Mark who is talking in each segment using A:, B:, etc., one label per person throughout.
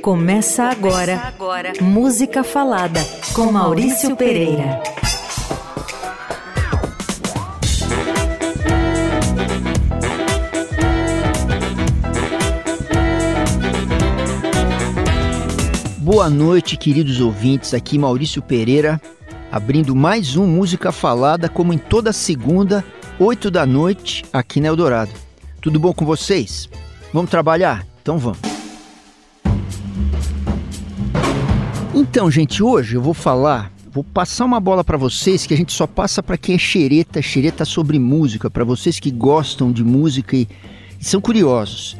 A: Começa agora, Começa agora. Música Falada com Maurício Pereira.
B: Boa noite, queridos ouvintes. Aqui Maurício Pereira, abrindo mais um Música Falada, como em toda segunda, 8 da noite, aqui na Eldorado. Tudo bom com vocês? Vamos trabalhar? Então vamos. Então, gente, hoje eu vou falar, vou passar uma bola para vocês que a gente só passa para quem é xereta, xereta sobre música, para vocês que gostam de música e, e são curiosos,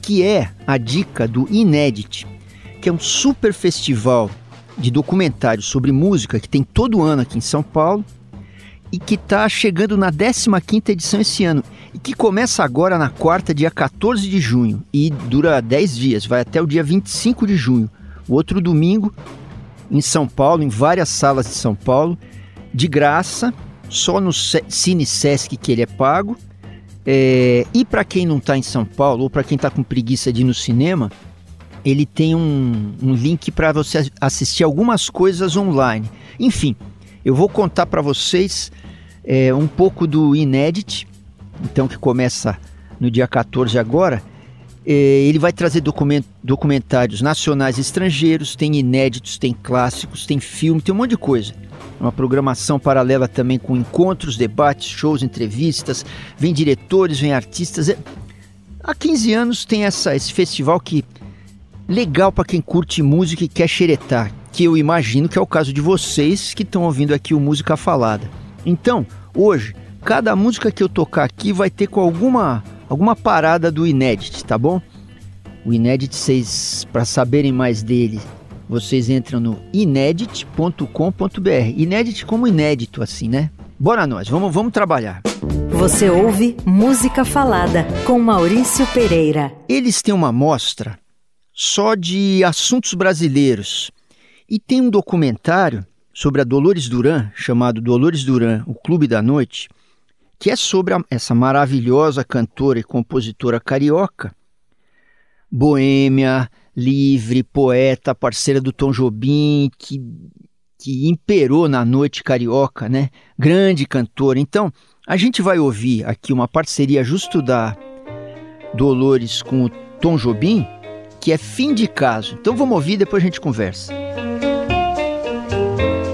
B: que é a dica do Inédit, que é um super festival de documentários sobre música que tem todo ano aqui em São Paulo e que está chegando na 15ª edição esse ano e que começa agora na quarta, dia 14 de junho e dura 10 dias, vai até o dia 25 de junho. O outro domingo, em São Paulo, em várias salas de São Paulo, de graça, só no Cine Sesc que ele é pago. É, e para quem não está em São Paulo, ou para quem está com preguiça de ir no cinema, ele tem um, um link para você assistir algumas coisas online. Enfim, eu vou contar para vocês é, um pouco do Inédit, então que começa no dia 14 agora, ele vai trazer document, documentários nacionais e estrangeiros, tem inéditos, tem clássicos, tem filme, tem um monte de coisa. Uma programação paralela também com encontros, debates, shows, entrevistas, vem diretores, vem artistas. É... Há 15 anos tem essa, esse festival que legal para quem curte música e quer xeretar, que eu imagino que é o caso de vocês que estão ouvindo aqui o Música Falada. Então, hoje, cada música que eu tocar aqui vai ter com alguma alguma parada do Inédit, tá bom? O Inédit, vocês, para saberem mais dele, vocês entram no inedit.com.br. Inédit como inédito, assim, né? Bora nós, vamos, vamos trabalhar.
A: Você ouve Música Falada com Maurício Pereira.
B: Eles têm uma mostra só de assuntos brasileiros. E tem um documentário sobre a Dolores Duran, chamado Dolores Duran, O Clube da Noite, que é sobre a, essa maravilhosa cantora e compositora carioca, boêmia, livre, poeta, parceira do Tom Jobim, que, que imperou na noite carioca, né? Grande cantora. Então, a gente vai ouvir aqui uma parceria justo da Dolores com o Tom Jobim, que é Fim de Caso. Então vamos ouvir, depois a gente conversa.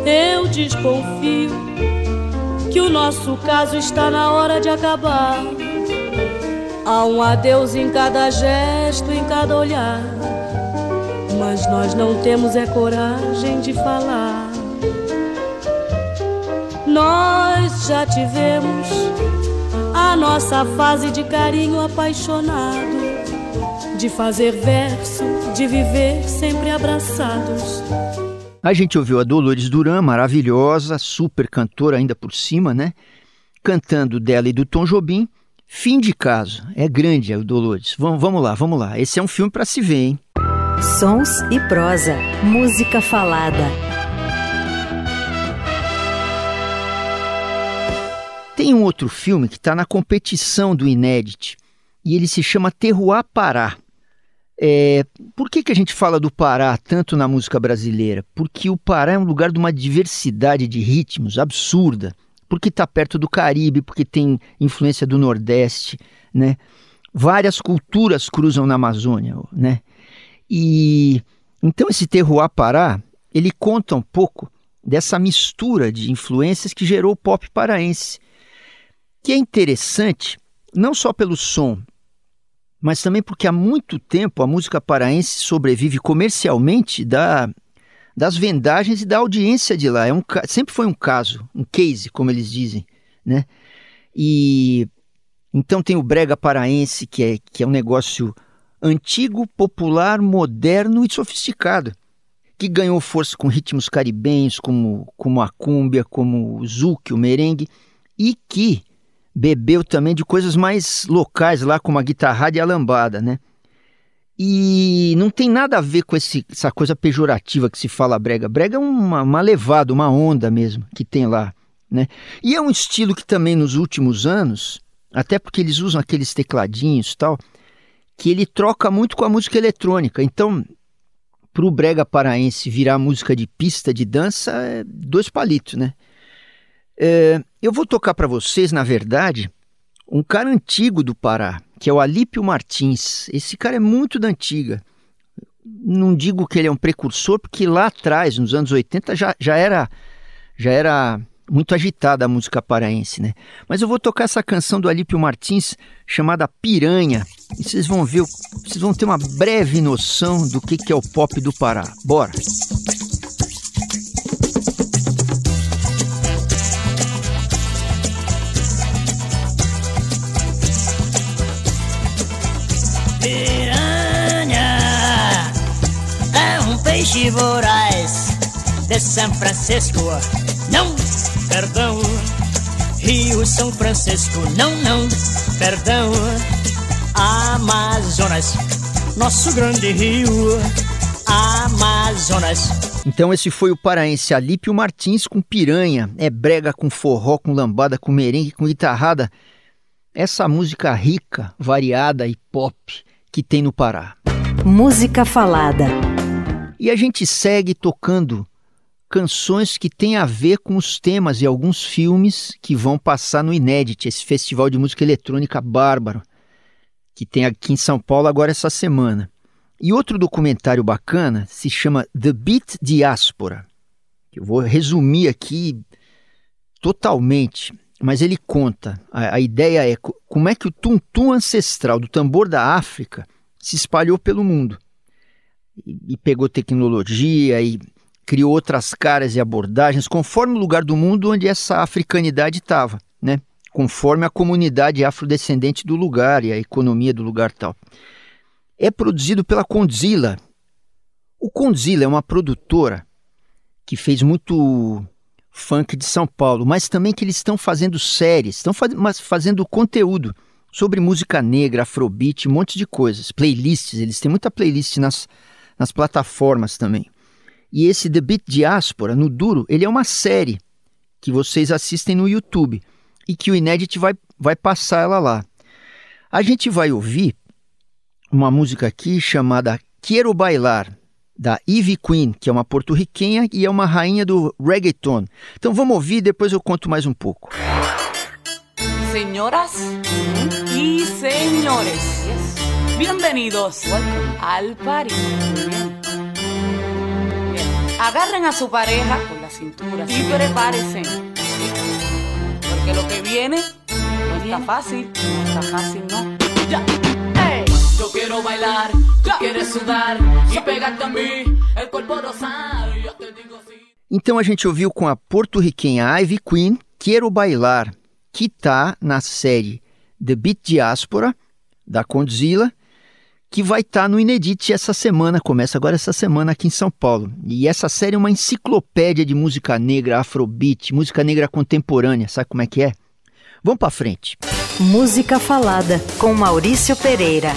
C: Eu desconfio que o nosso caso está na hora de acabar. Há um adeus em cada gesto, em cada olhar. Mas nós não temos é coragem de falar. Nós já tivemos a nossa fase de carinho apaixonado, de fazer verso, de viver sempre abraçados.
B: A gente ouviu a Dolores Duran, maravilhosa, super cantora ainda por cima, né? Cantando dela e do Tom Jobim. Fim de caso. É grande o Dolores. Vamos, vamos lá, vamos lá. Esse é um filme para se ver, hein?
A: Sons e prosa. Música falada.
B: Tem um outro filme que está na competição do Inédit e ele se chama Terroir Pará. É, por que, que a gente fala do Pará tanto na música brasileira? Porque o Pará é um lugar de uma diversidade de ritmos absurda, porque está perto do Caribe, porque tem influência do Nordeste, né? Várias culturas cruzam na Amazônia, né? E então esse terroir Pará, ele conta um pouco dessa mistura de influências que gerou o pop paraense, que é interessante não só pelo som, mas também porque há muito tempo a música paraense sobrevive comercialmente da, das vendagens e da audiência de lá. É um, sempre foi um caso, um case, como eles dizem, né? E então tem o brega paraense, que é, que é um negócio antigo, popular, moderno e sofisticado, que ganhou força com ritmos caribenhos, como, como a cúmbia, como o zouk, o merengue, e que bebeu também de coisas mais locais lá, como a guitarrada e a lambada, né? E não tem nada a ver com esse, essa coisa pejorativa que se fala brega. Brega é uma, uma levada, uma onda mesmo que tem lá, né? E é um estilo que também nos últimos anos, até porque eles usam aqueles tecladinhos tal, que ele troca muito com a música eletrônica. Então, para o brega paraense virar música de pista de dança, é dois palitos, né? É, eu vou tocar para vocês, na verdade, um cara antigo do Pará, que é o Alípio Martins. Esse cara é muito da antiga. Não digo que ele é um precursor, porque lá atrás, nos anos 80, já, já era já era muito agitada a música paraense, né? Mas eu vou tocar essa canção do Alípio Martins chamada Piranha. E vocês vão ver, vocês vão ter uma breve noção do que, que é o pop do Pará. Bora!
D: Piranha é um peixe voraz de São Francisco. Não, perdão. Rio São Francisco, não, não, perdão. Amazonas, nosso grande rio. Amazonas.
B: Então esse foi o paraense Alípio Martins com piranha. É brega com forró, com lambada, com merengue, com guitarrada. Essa música rica, variada e pop que tem no Pará.
A: Música falada.
B: E a gente segue tocando canções que têm a ver com os temas e alguns filmes que vão passar no Inédit, esse festival de música eletrônica bárbaro, que tem aqui em São Paulo agora essa semana. E outro documentário bacana se chama The Beat Diaspora. Eu vou resumir aqui totalmente, mas ele conta. A, a ideia é como é que o tum-tum ancestral do tambor da África se espalhou pelo mundo. E, e pegou tecnologia e criou outras caras e abordagens conforme o lugar do mundo onde essa africanidade estava, né? conforme a comunidade afrodescendente do lugar e a economia do lugar tal. É produzido pela Condzilla. O Condzilla é uma produtora que fez muito funk de São Paulo, mas também que eles estão fazendo séries, estão faz, fazendo conteúdo sobre música negra, afrobeat, um monte de coisas, playlists, eles têm muita playlist nas, nas plataformas também. E esse The Beat Diaspora, no duro, ele é uma série que vocês assistem no YouTube e que o Inédit vai, vai passar ela lá. A gente vai ouvir uma música aqui chamada Quero Bailar, da Ivy Queen, que é uma porto-riquenha e é uma rainha do reggaeton. Então vamos ouvir e depois eu conto mais um pouco.
E: Señoras y señores, bienvenidos al party. Agarren a su pareja con la cintura y prepárense. Porque lo que viene no está fácil, no está fácil, no. Ya. Yo quiero bailar, tú quieres sudar y pegarte a mí, el cuerpo rosar. Yo te digo sí.
B: Então a gente ouviu com a porto-riquenha Ivy Queen, Quero Bailar, que está na série The Beat Diaspora, da Condzilla, que vai estar tá no Inedit essa semana, começa agora essa semana aqui em São Paulo. E essa série é uma enciclopédia de música negra, afrobeat, música negra contemporânea, sabe como é que é? Vamos para frente.
A: Música Falada, com Maurício Pereira.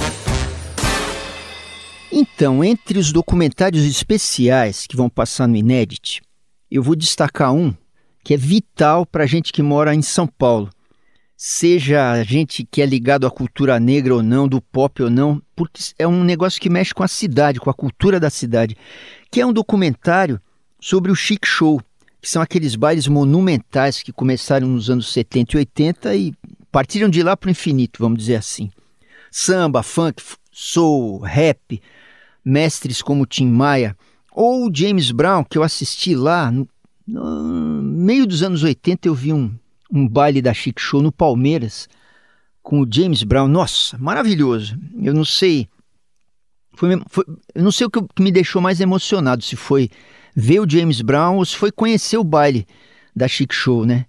B: Então, entre os documentários especiais que vão passar no Inédit, eu vou destacar um que é vital para a gente que mora em São Paulo. Seja a gente que é ligado à cultura negra ou não, do pop ou não, porque é um negócio que mexe com a cidade, com a cultura da cidade, que é um documentário sobre o Chic Show, que são aqueles bailes monumentais que começaram nos anos 70 e 80 e partiram de lá para o infinito, vamos dizer assim. Samba, funk, soul, rap, mestres como Tim Maia, ou James Brown, que eu assisti lá no, no meio dos anos 80, eu vi um, um baile da Chic Show no Palmeiras com o James Brown. Nossa, maravilhoso. Eu não sei. Foi, foi, eu não sei o que, me deixou mais emocionado, se foi ver o James Brown ou se foi conhecer o baile da Chic Show, né?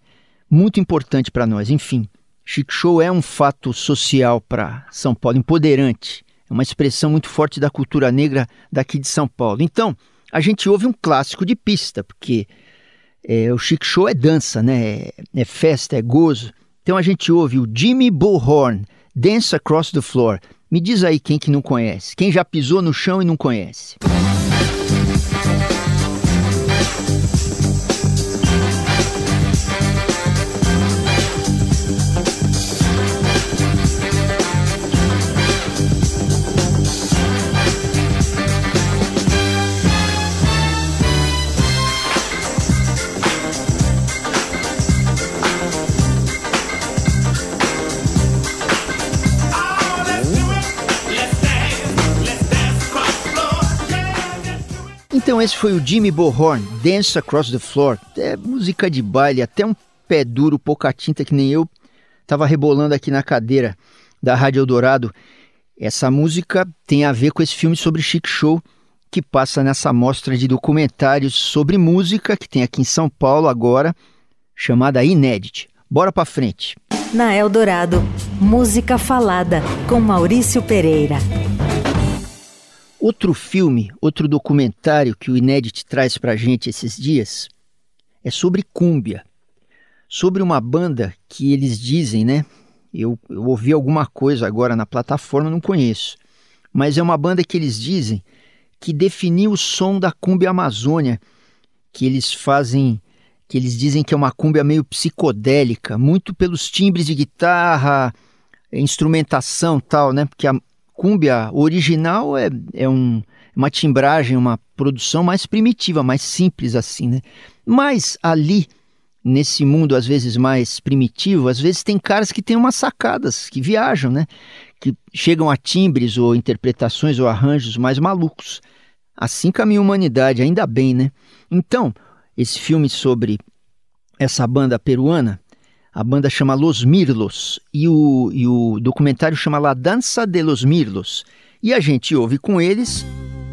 B: Muito importante para nós. Enfim, Chic Show é um fato social para São Paulo, empoderante. Uma expressão muito forte da cultura negra daqui de São Paulo. Então, a gente ouve um clássico de pista, porque é, o Chic Show é dança, né? É, é, festa, é gozo. Então a gente ouve o Jimmy Bullhorn, Dance Across the Floor. Me diz aí quem que não conhece, quem já pisou no chão e não conhece. Então esse foi o Jimmy Bohorn, Dance Across the Floor. É música de baile, até um pé duro, pouca tinta que nem eu, tava rebolando aqui na cadeira da Rádio Eldorado. Essa música tem a ver com esse filme sobre Chic Show que passa nessa mostra de documentários sobre música que tem aqui em São Paulo agora, chamada Inédit. Bora pra frente.
A: Na Eldorado, música falada com Maurício Pereira.
B: Outro filme, outro documentário que o Inédit traz pra gente esses dias é sobre cúmbia. Sobre uma banda que eles dizem, né? Eu, eu ouvi alguma coisa agora na plataforma, não conheço. Mas é uma banda que eles dizem que definiu o som da cúmbia Amazônia, que eles fazem, que eles dizem que é uma cúmbia meio psicodélica, muito pelos timbres de guitarra, instrumentação tal, né? Porque a cúmbia original é, é um, uma timbragem, uma produção mais primitiva, mais simples assim, né? Mas ali, nesse mundo às vezes mais primitivo, às vezes tem caras que têm umas sacadas, que viajam, né? Que chegam a timbres ou interpretações ou arranjos mais malucos. Assim caminha a humanidade, ainda bem, né? Então, esse filme sobre essa banda peruana a banda chama Los Mirlos e o, e o documentário chama La Dança de los Mirlos. E a gente ouve com eles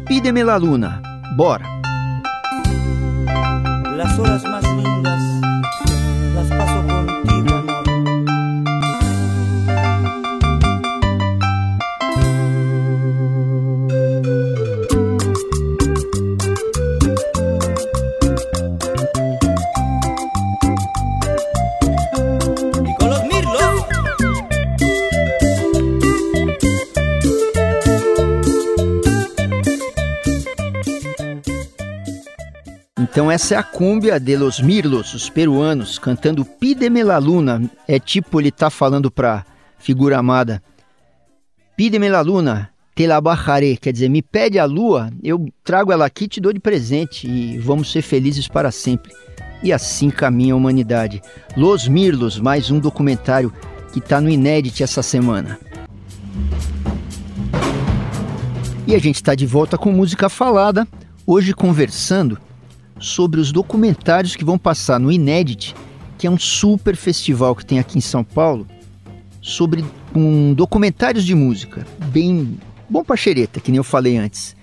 B: Pídeme la Luna. Bora!
F: Las horas
B: Então essa é a cúmbia de los Mirlos, os peruanos, cantando Pídeme la luna. É tipo ele tá falando pra figura amada. Pídeme la luna, te la bajaré. Quer dizer, me pede a lua, eu trago ela aqui te dou de presente. E vamos ser felizes para sempre. E assim caminha a humanidade. Los Mirlos, mais um documentário que tá no Inédit essa semana. E a gente está de volta com música falada, hoje conversando sobre os documentários que vão passar no Inédit, que é um super festival que tem aqui em São Paulo, sobre um, documentários de música, bem bom pra xereta, que nem eu falei antes.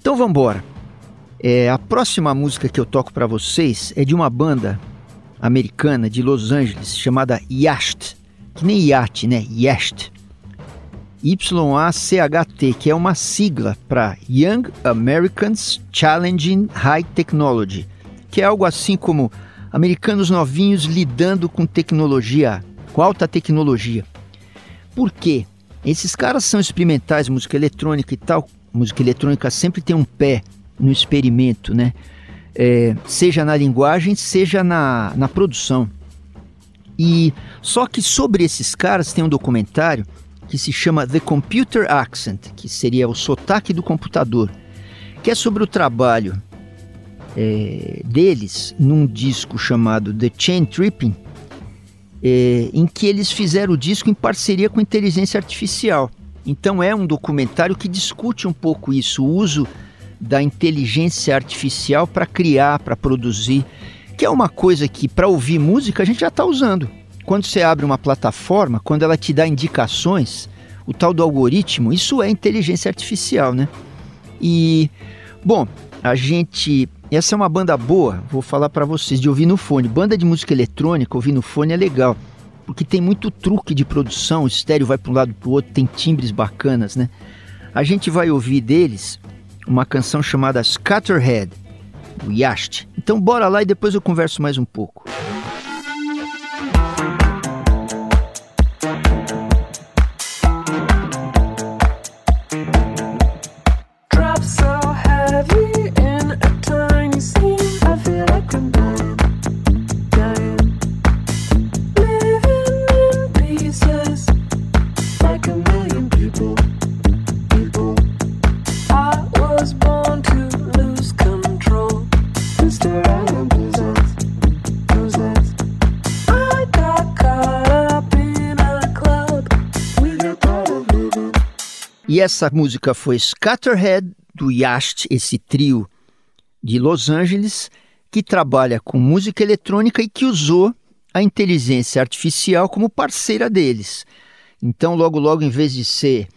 B: Então vamos embora. É, a próxima música que eu toco para vocês é de uma banda americana de Los Angeles chamada Yacht, que nem iate, né? Yacht. YACHT, que é uma sigla para Young Americans Challenging High Technology, que é algo assim como americanos novinhos lidando com tecnologia, com alta tecnologia. Por quê? Esses caras são experimentais, música eletrônica e tal. Música eletrônica sempre tem um pé no experimento, né? É, seja na linguagem, seja na, na produção. E só que sobre esses caras tem um documentário que se chama The Computer Accent, que seria o sotaque do computador, que é sobre o trabalho é, deles num disco chamado The Chain Tripping, é, em que eles fizeram o disco em parceria com inteligência artificial. Então é um documentário que discute um pouco isso, o uso da inteligência artificial para criar, para produzir, que é uma coisa que para ouvir música a gente já está usando quando você abre uma plataforma, quando ela te dá indicações, o tal do algoritmo, isso é inteligência artificial, né? E, bom, a gente. Essa é uma banda boa, vou falar para vocês, de ouvir no fone. Banda de música eletrônica, ouvir no fone é legal, porque tem muito truque de produção, o estéreo vai para um lado para o outro, tem timbres bacanas, né? A gente vai ouvir deles uma canção chamada Scatterhead, do Yast. Então bora lá e depois eu converso mais um pouco. Essa música foi Scatterhead do Yast, esse trio de Los Angeles que trabalha com música eletrônica e que usou a inteligência artificial como parceira deles. Então, logo logo, em vez de ser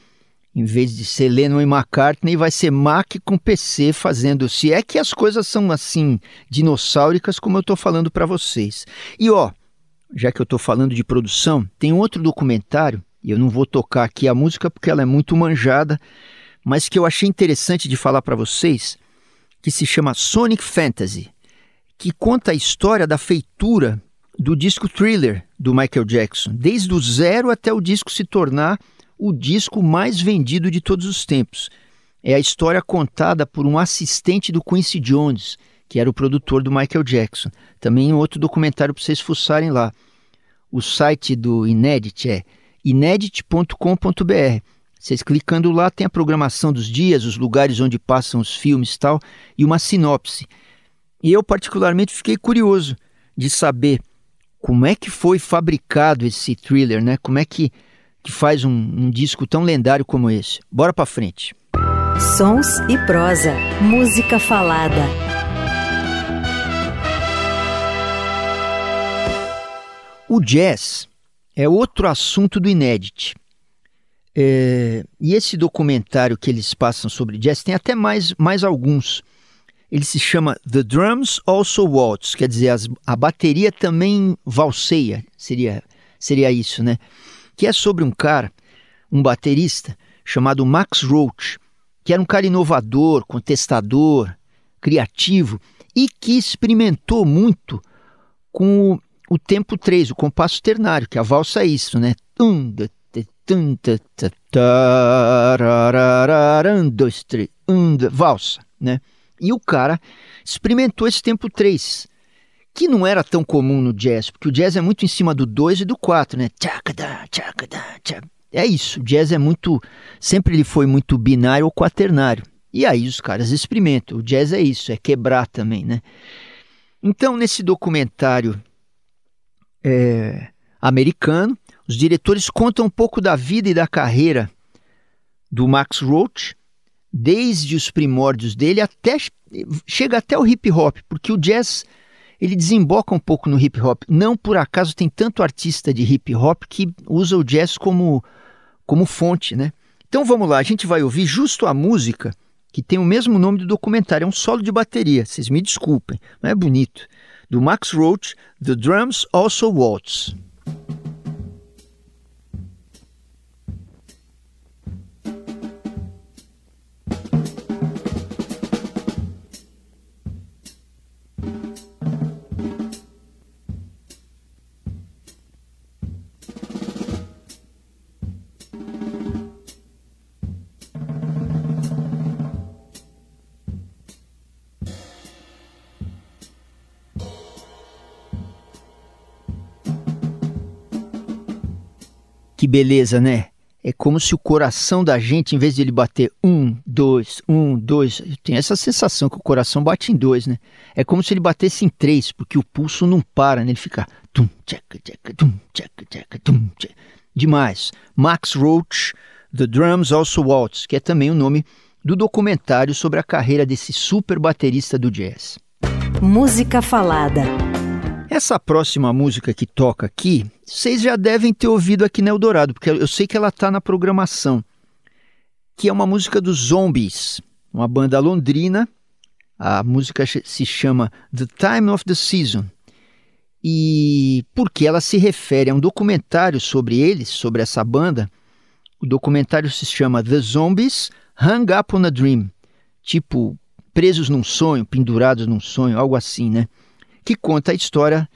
B: em vez de ser Lennon e McCartney, vai ser Mac com PC fazendo. Se é que as coisas são assim dinossáuricas, como eu estou falando para vocês. E ó, já que eu estou falando de produção, tem outro documentário, e eu não vou tocar aqui a música porque ela é muito manjada, mas que eu achei interessante de falar para vocês, que se chama Sonic Fantasy, que conta a história da feitura do disco Thriller do Michael Jackson, desde o zero até o disco se tornar o disco mais vendido de todos os tempos. É a história contada por um assistente do Quincy Jones, que era o produtor do Michael Jackson. Também outro documentário para vocês fuçarem lá. O site do Inedit é inedit.com.br. Vocês clicando lá tem a programação dos dias, os lugares onde passam os filmes e tal, e uma sinopse. E eu particularmente fiquei curioso de saber como é que foi fabricado esse thriller, né? Como é que que faz um, um disco tão lendário como esse. Bora pra frente.
A: Sons e prosa, música falada.
B: O jazz é outro assunto do Inédit. É, e esse documentário que eles passam sobre jazz tem até mais, mais alguns. Ele se chama The Drums Also Waltz, quer dizer, as, a bateria também valseia, seria, seria isso, né? que é sobre um cara, um baterista, chamado Max Roach, que era um cara inovador, contestador, criativo e que experimentou muito com o, tempo 3, o compasso ternário, que a valsa é isso, né? Um, dois, três, um, valsa, né? E o cara experimentou esse tempo 3 que não era tão comum no jazz, porque o jazz é muito em cima do 2 e do 4, né? É isso, o jazz é muito. Sempre ele foi muito binário ou quaternário. E aí os caras experimentam. O jazz é isso, é quebrar também, né? Então, nesse documentário é, americano, os diretores contam um pouco da vida e da carreira do Max Roach, desde os primórdios dele até chega até o hip hop, porque o jazz ele desemboca um pouco no hip hop. Não por acaso tem tanto artista de hip hop que usa o jazz como, como fonte, né? Então vamos lá, a gente vai ouvir justo a música que tem o mesmo nome do documentário, é um solo de bateria, vocês me desculpem, mas é bonito. Do Max Roach, The Drums Also Waltz. Beleza, né? É como se o coração da gente, em vez de ele bater um, dois, um, dois, tem essa sensação que o coração bate em dois, né? É como se ele batesse em três, porque o pulso não para, né? Ele fica tum, tcheca, tcheca, tum, tcheca, tcheca, tum, tcheca. Demais. Max Roach, The Drums Also Waltz, que é também o nome do documentário sobre a carreira desse super baterista do jazz.
A: Música falada.
B: Essa próxima música que toca aqui, vocês já devem ter ouvido aqui no Eldorado, porque eu sei que ela está na programação, que é uma música dos Zombies, uma banda londrina. A música se chama The Time of the Season. E porque ela se refere a um documentário sobre eles, sobre essa banda. O documentário se chama The Zombies Hung Up on a Dream. Tipo, presos num sonho, pendurados num sonho, algo assim, né? Que conta a história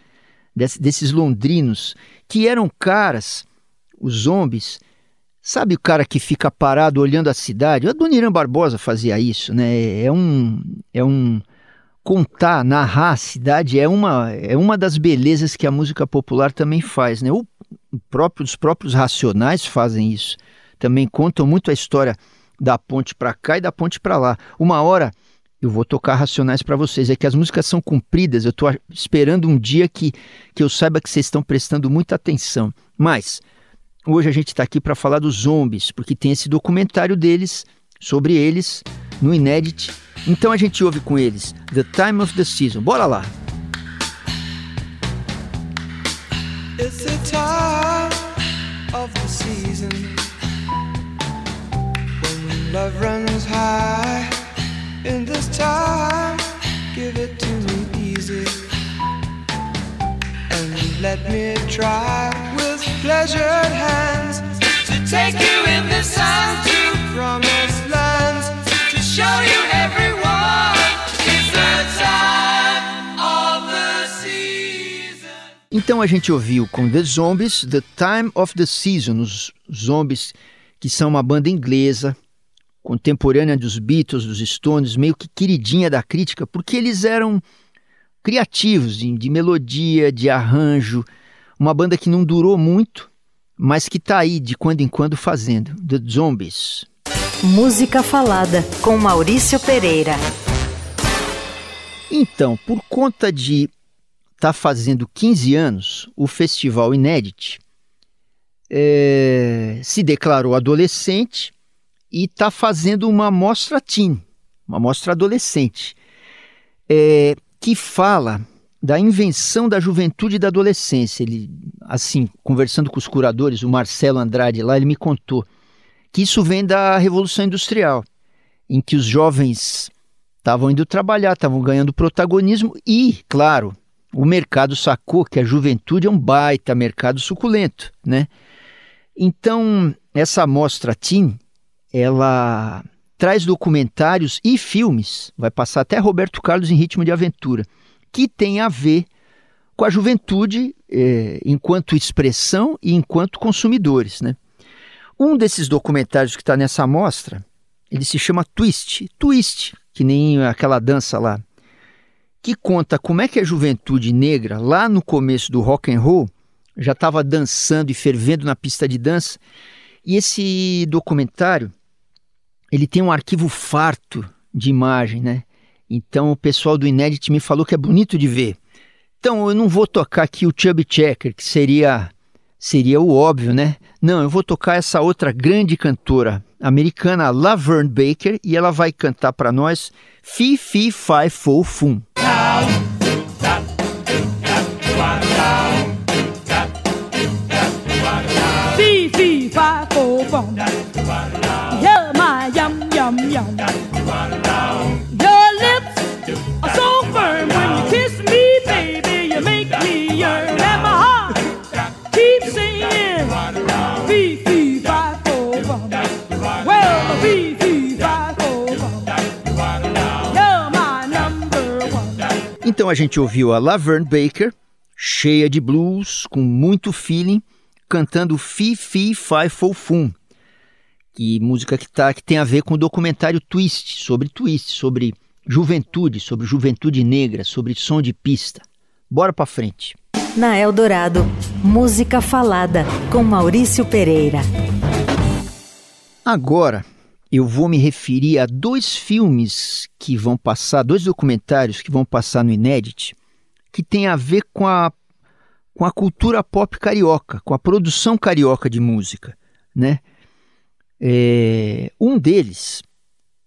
B: desse, desses londrinos que eram caras, os zombies. Sabe o cara que fica parado olhando a cidade? A Dona Irã Barbosa fazia isso, né? É um, é um contar, narrar a cidade é uma, é uma das belezas que a música popular também faz, né? O próprio, os próprios racionais fazem isso. Também contam muito a história da ponte para cá e da ponte para lá. Uma hora eu vou tocar Racionais para vocês. É que as músicas são compridas, eu estou esperando um dia que, que eu saiba que vocês estão prestando muita atenção. Mas hoje a gente está aqui para falar dos zombies, porque tem esse documentário deles, sobre eles, no Inédit, Então a gente ouve com eles The Time of the Season. Bora lá! It's the time of the season When love runs high In this time, give it to me easy. And let me try with pleasured hands To take you in the sun to promised lands To show you everyone Então a gente ouviu com The Zombies The Time of the Season, os Zombies que são uma banda inglesa contemporânea dos Beatles, dos Stones, meio que queridinha da crítica, porque eles eram criativos de, de melodia, de arranjo, uma banda que não durou muito, mas que está aí de quando em quando fazendo. The Zombies.
A: Música Falada, com Maurício Pereira.
B: Então, por conta de estar tá fazendo 15 anos, o Festival Inédit é, se declarou adolescente e está fazendo uma mostra teen, uma mostra adolescente, é, que fala da invenção da juventude e da adolescência. Ele, assim, conversando com os curadores, o Marcelo Andrade lá, ele me contou que isso vem da Revolução Industrial, em que os jovens estavam indo trabalhar, estavam ganhando protagonismo e, claro, o mercado sacou que a juventude é um baita mercado suculento, né? Então, essa mostra Teen, ela traz documentários e filmes, vai passar até Roberto Carlos em Ritmo de Aventura, que tem a ver com a juventude eh, enquanto expressão e enquanto consumidores. Né? Um desses documentários que está nessa amostra, ele se chama Twist, Twist, que nem aquela dança lá, que conta como é que a juventude negra, lá no começo do rock and roll, já estava dançando e fervendo na pista de dança. E esse documentário ele tem um arquivo farto de imagem, né? Então o pessoal do Inédit me falou que é bonito de ver. Então eu não vou tocar aqui o Chubby Checker, que seria seria o óbvio, né? Não, eu vou tocar essa outra grande cantora americana, Laverne Baker, e ela vai cantar para nós Fi Fi Fi Fo Fum. Fi Fi Fo Fum. yum. Your lips are so firm when you kiss me, baby. You make me yearn, and my heart keeps singing. Fee, fee, fi, fo, fum. Well, fee, fee, fi, fo, fum. You're my number one. Então a gente ouviu a Laverne Baker, cheia de blues, com muito feeling, cantando Fi Fi Fi Fo Fum que música que, tá, que tem a ver com o documentário Twist, sobre Twist, sobre juventude, sobre juventude negra, sobre som de pista. Bora pra frente.
A: Na Eldorado, música falada com Maurício Pereira.
B: Agora eu vou me referir a dois filmes que vão passar, dois documentários que vão passar no Inédit, que tem a ver com a, com a cultura pop carioca, com a produção carioca de música, né? É, um deles,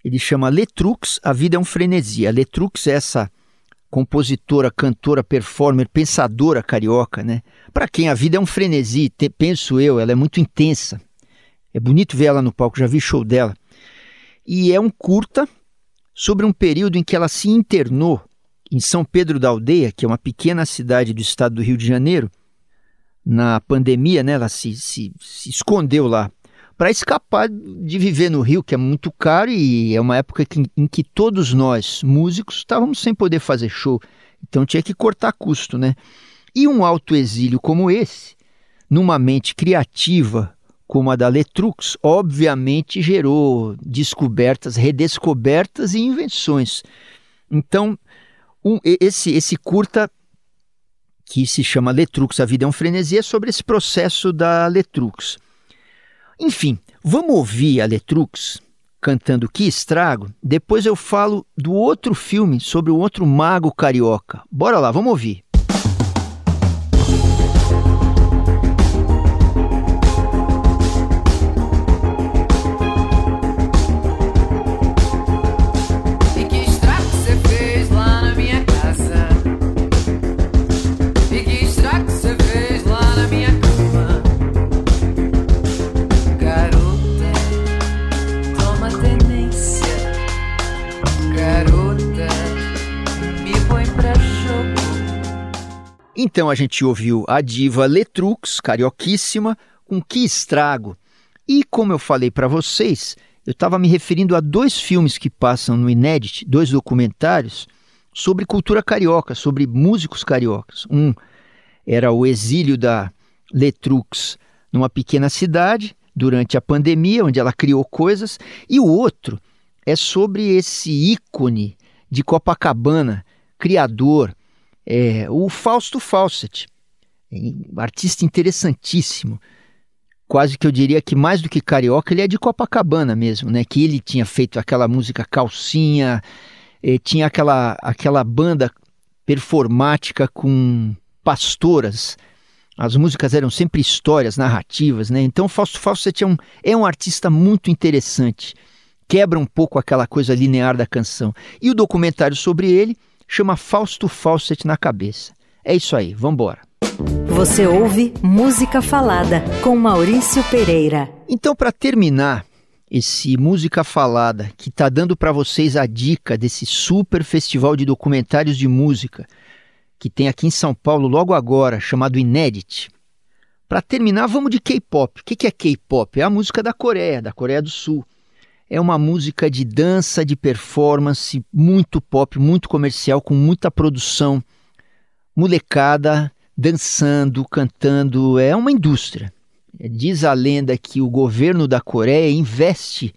B: ele chama Letrux, A Vida é um Frenesi. A Letrux é essa compositora, cantora, performer, pensadora carioca, né? Para quem a vida é um frenesi, te, penso eu, ela é muito intensa. É bonito ver ela no palco, já vi show dela. E é um curta sobre um período em que ela se internou em São Pedro da Aldeia, que é uma pequena cidade do estado do Rio de Janeiro. Na pandemia, né, ela se, se, se escondeu lá para escapar de viver no Rio, que é muito caro e é uma época que, em que todos nós, músicos, estávamos sem poder fazer show. Então tinha que cortar custo, né? E um autoexílio como esse, numa mente criativa como a da Letrux, obviamente gerou descobertas, redescobertas e invenções. Então, um, esse, esse curta que se chama Letrux, A Vida é um Frenesi, é sobre esse processo da Letrux. Enfim, vamos ouvir a Letrux cantando Que Estrago. Depois eu falo do outro filme sobre o outro mago carioca. Bora lá, vamos ouvir. Então a gente ouviu a diva Letrux, carioquíssima, com Que Estrago. E como eu falei para vocês, eu estava me referindo a dois filmes que passam no Inédit, dois documentários sobre cultura carioca, sobre músicos cariocas. Um era o exílio da Letrux numa pequena cidade durante a pandemia, onde ela criou coisas, e o outro é sobre esse ícone de Copacabana, criador, é, o Fausto Fawcett, um artista interessantíssimo. Quase que eu diria que mais do que carioca, ele é de Copacabana mesmo, né? Que ele tinha feito aquela música calcinha, eh, tinha aquela, aquela banda performática com pastoras. As músicas eram sempre histórias, narrativas, né? Então Fausto Fawcett é um, é um artista muito interessante. Quebra um pouco aquela coisa linear da canção. E o documentário sobre ele chama Fausto Fawcett na cabeça. É isso aí, vamos embora.
A: Você ouve Música Falada com Maurício Pereira.
B: Então, para terminar esse Música Falada, que está dando para vocês a dica desse super festival de documentários de música que tem aqui em São Paulo logo agora, chamado Inédit. Para terminar, vamos de K-pop. O que é K-pop? É a música da Coreia, da Coreia do Sul. É uma música de dança, de performance, muito pop, muito comercial, com muita produção, molecada dançando, cantando. É uma indústria. Diz a lenda que o governo da Coreia investe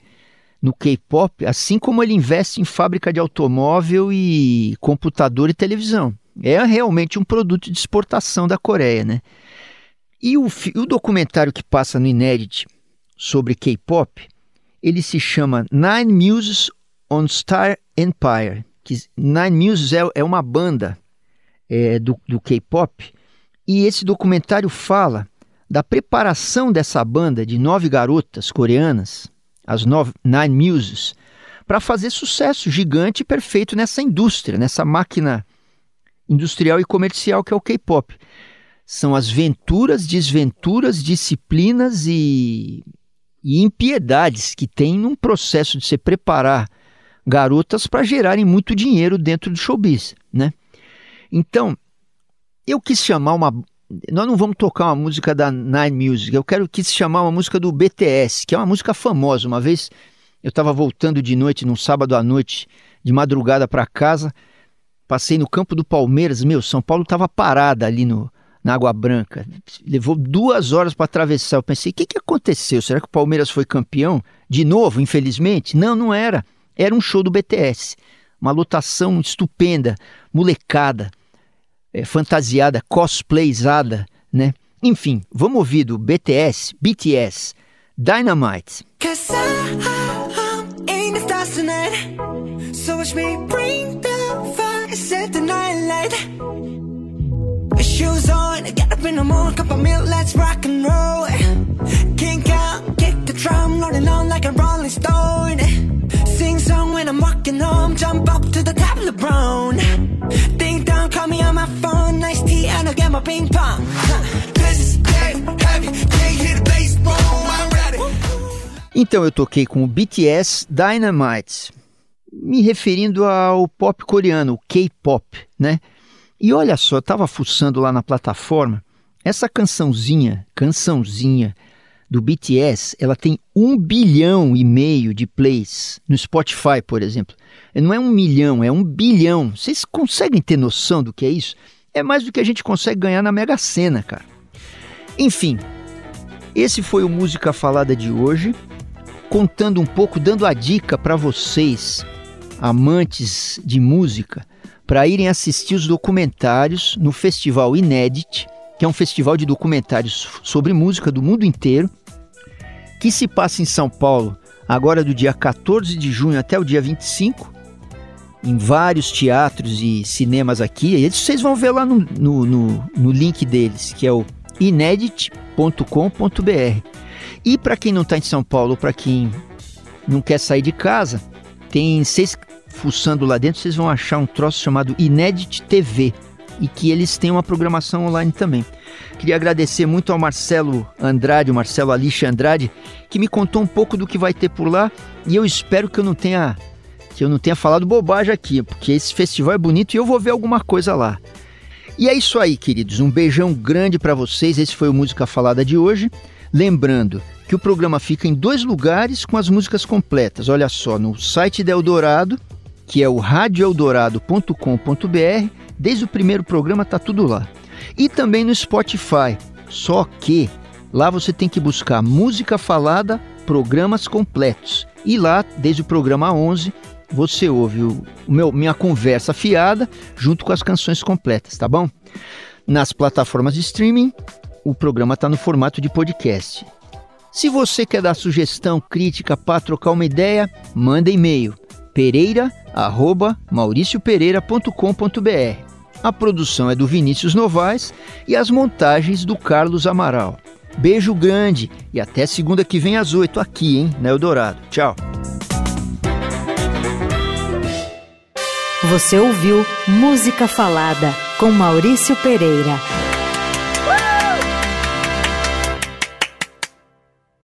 B: no K-pop, assim como ele investe em fábrica de automóvel e computador e televisão. É realmente um produto de exportação da Coreia, né? E o, o documentário que passa no Inédit sobre K-pop ele se chama Nine Muses on Star Empire. Que Nine Muses é, é uma banda é, do, do K-pop e esse documentário fala da preparação dessa banda de nove garotas coreanas, as nove, Nine Muses, para fazer sucesso gigante e perfeito nessa indústria, nessa máquina industrial e comercial que é o K-pop. São as venturas, desventuras, disciplinas e e impiedades que tem num processo de se preparar garotas para gerarem muito dinheiro dentro do showbiz, né? Então, eu quis chamar uma nós não vamos tocar uma música da Nine Music, eu quero quis chamar uma música do BTS, que é uma música famosa. Uma vez eu estava voltando de noite, num sábado à noite, de madrugada para casa, passei no campo do Palmeiras, meu, São Paulo estava parada ali no, na Água Branca. Levou duas horas para atravessar. Eu pensei, o que, que aconteceu? Será que o Palmeiras foi campeão? De novo, infelizmente? Não, não era. Era um show do BTS. Uma lotação estupenda, molecada, é, fantasiada, cosplayzada, né? Enfim, vamos ouvir do BTS, BTS, Dynamite. So watch me bring the up in the morning, cup of milk, let's rock and roll. Kink out, kick the drum, rolling on like a rolling stone. Sing song when I'm walking home, jump up to the top of the brown. Ding dong, call me on my phone, nice tea, and I'll get my ping pong. This is dead heavy, can't hit the bass, boom, I'm ready. Então eu toquei com o BTS Dynamite, me referindo ao pop coreano, o K-pop, né? E olha só, eu estava fuçando lá na plataforma, essa cançãozinha, cançãozinha do BTS, ela tem um bilhão e meio de plays no Spotify, por exemplo. Não é um milhão, é um bilhão. Vocês conseguem ter noção do que é isso? É mais do que a gente consegue ganhar na Mega Sena, cara. Enfim, esse foi o Música Falada de hoje, contando um pouco, dando a dica para vocês, amantes de música, para irem assistir os documentários no Festival Inédit, que é um festival de documentários sobre música do mundo inteiro, que se passa em São Paulo agora do dia 14 de junho até o dia 25, em vários teatros e cinemas aqui. E vocês vão ver lá no, no, no, no link deles, que é o inedit.com.br. E para quem não está em São Paulo, para quem não quer sair de casa, tem seis fuçando lá dentro, vocês vão achar um troço chamado Inedit TV e que eles têm uma programação online também. Queria agradecer muito ao Marcelo Andrade, o Marcelo Alixe Andrade, que me contou um pouco do que vai ter por lá e eu espero que eu não tenha que eu não tenha falado bobagem aqui, porque esse festival é bonito e eu vou ver alguma coisa lá. E é isso aí, queridos. Um beijão grande para vocês. Esse foi o Música Falada de hoje. Lembrando que o programa fica em dois lugares com as músicas completas. Olha só, no site da Eldorado, que é o radioeldorado.com.br. Desde o primeiro programa tá tudo lá. E também no Spotify. Só que lá você tem que buscar música falada, programas completos. E lá, desde o programa 11, você ouve o, meu, minha conversa fiada junto com as canções completas, tá bom? Nas plataformas de streaming, o programa está no formato de podcast. Se você quer dar sugestão, crítica para trocar uma ideia, manda e-mail pereira@mauriciopereira.com.br. A produção é do Vinícius Novaes e as montagens do Carlos Amaral. Beijo grande e até segunda que vem às oito aqui, hein, na Eldorado. Tchau.
A: Você ouviu Música Falada com Maurício Pereira.